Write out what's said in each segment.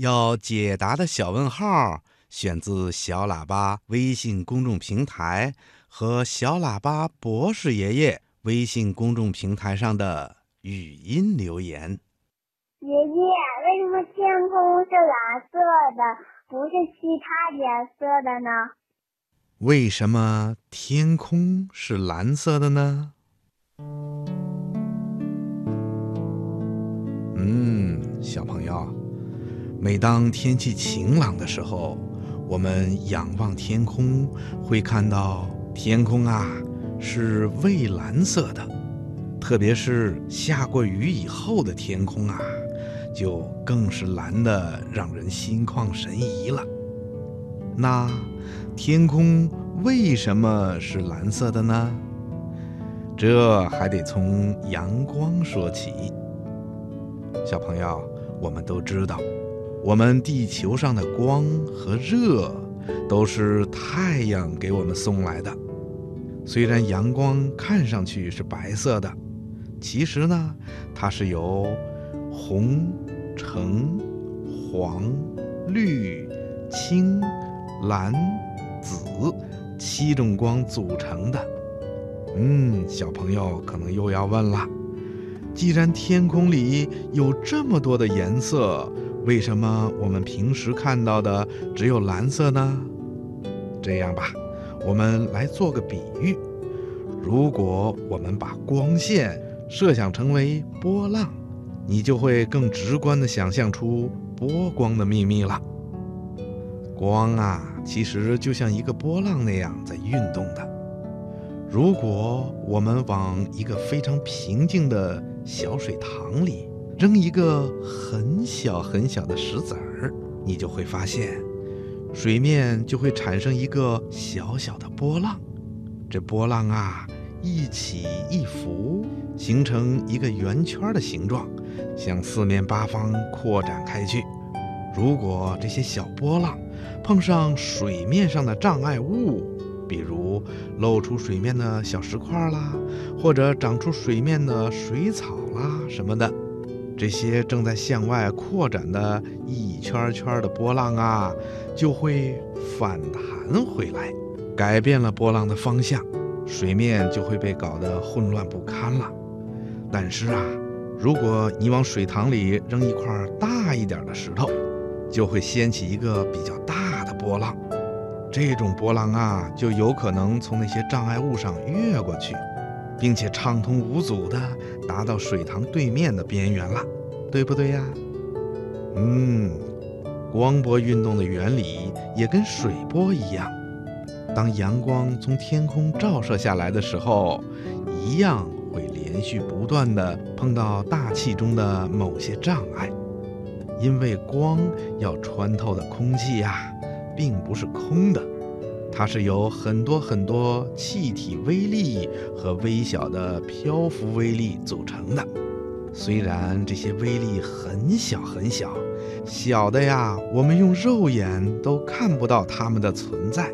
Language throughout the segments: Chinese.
要解答的小问号，选自小喇叭微信公众平台和小喇叭博士爷爷微信公众平台上的语音留言。爷爷，为什么天空是蓝色的，不是其他颜色的呢？为什么天空是蓝色的呢？嗯，小朋友，每当天气晴朗的时候，我们仰望天空，会看到天空啊是蔚蓝色的，特别是下过雨以后的天空啊，就更是蓝的，让人心旷神怡了。那天空为什么是蓝色的呢？这还得从阳光说起。小朋友，我们都知道，我们地球上的光和热都是太阳给我们送来的。虽然阳光看上去是白色的，其实呢，它是由红、橙、黄、绿、青、蓝、紫七种光组成的。嗯，小朋友可能又要问了。既然天空里有这么多的颜色，为什么我们平时看到的只有蓝色呢？这样吧，我们来做个比喻：如果我们把光线设想成为波浪，你就会更直观地想象出波光的秘密了。光啊，其实就像一个波浪那样在运动的。如果我们往一个非常平静的小水塘里扔一个很小很小的石子儿，你就会发现，水面就会产生一个小小的波浪。这波浪啊，一起一伏，形成一个圆圈的形状，向四面八方扩展开去。如果这些小波浪碰上水面上的障碍物，比如露出水面的小石块啦，或者长出水面的水草啦什么的，这些正在向外扩展的一圈圈的波浪啊，就会反弹回来，改变了波浪的方向，水面就会被搞得混乱不堪了。但是啊，如果你往水塘里扔一块大一点的石头，就会掀起一个比较大的波浪。这种波浪啊，就有可能从那些障碍物上越过去，并且畅通无阻地达到水塘对面的边缘了，对不对呀？嗯，光波运动的原理也跟水波一样，当阳光从天空照射下来的时候，一样会连续不断地碰到大气中的某些障碍，因为光要穿透的空气呀。并不是空的，它是由很多很多气体微粒和微小的漂浮微粒组成的。虽然这些微粒很小很小，小的呀，我们用肉眼都看不到它们的存在，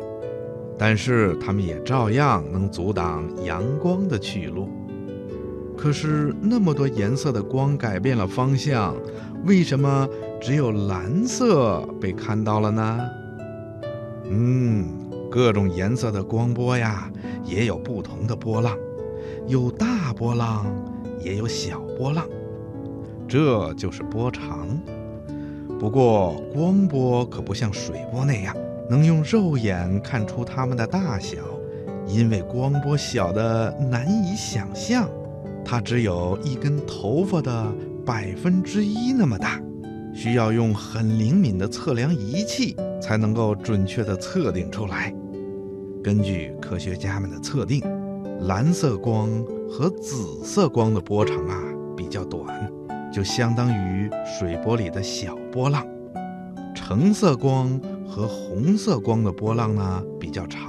但是它们也照样能阻挡阳光的去路。可是那么多颜色的光改变了方向，为什么只有蓝色被看到了呢？嗯，各种颜色的光波呀，也有不同的波浪，有大波浪，也有小波浪，这就是波长。不过，光波可不像水波那样能用肉眼看出它们的大小，因为光波小的难以想象，它只有一根头发的百分之一那么大。需要用很灵敏的测量仪器才能够准确地测定出来。根据科学家们的测定，蓝色光和紫色光的波长啊比较短，就相当于水波里的小波浪；橙色光和红色光的波浪呢比较长，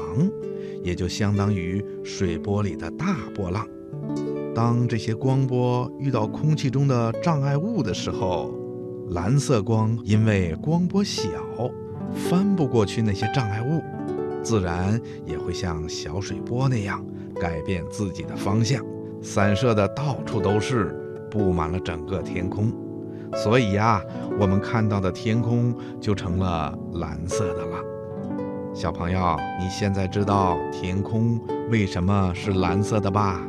也就相当于水波里的大波浪。当这些光波遇到空气中的障碍物的时候，蓝色光因为光波小，翻不过去那些障碍物，自然也会像小水波那样改变自己的方向，散射的到处都是，布满了整个天空。所以呀，我们看到的天空就成了蓝色的了。小朋友，你现在知道天空为什么是蓝色的吧？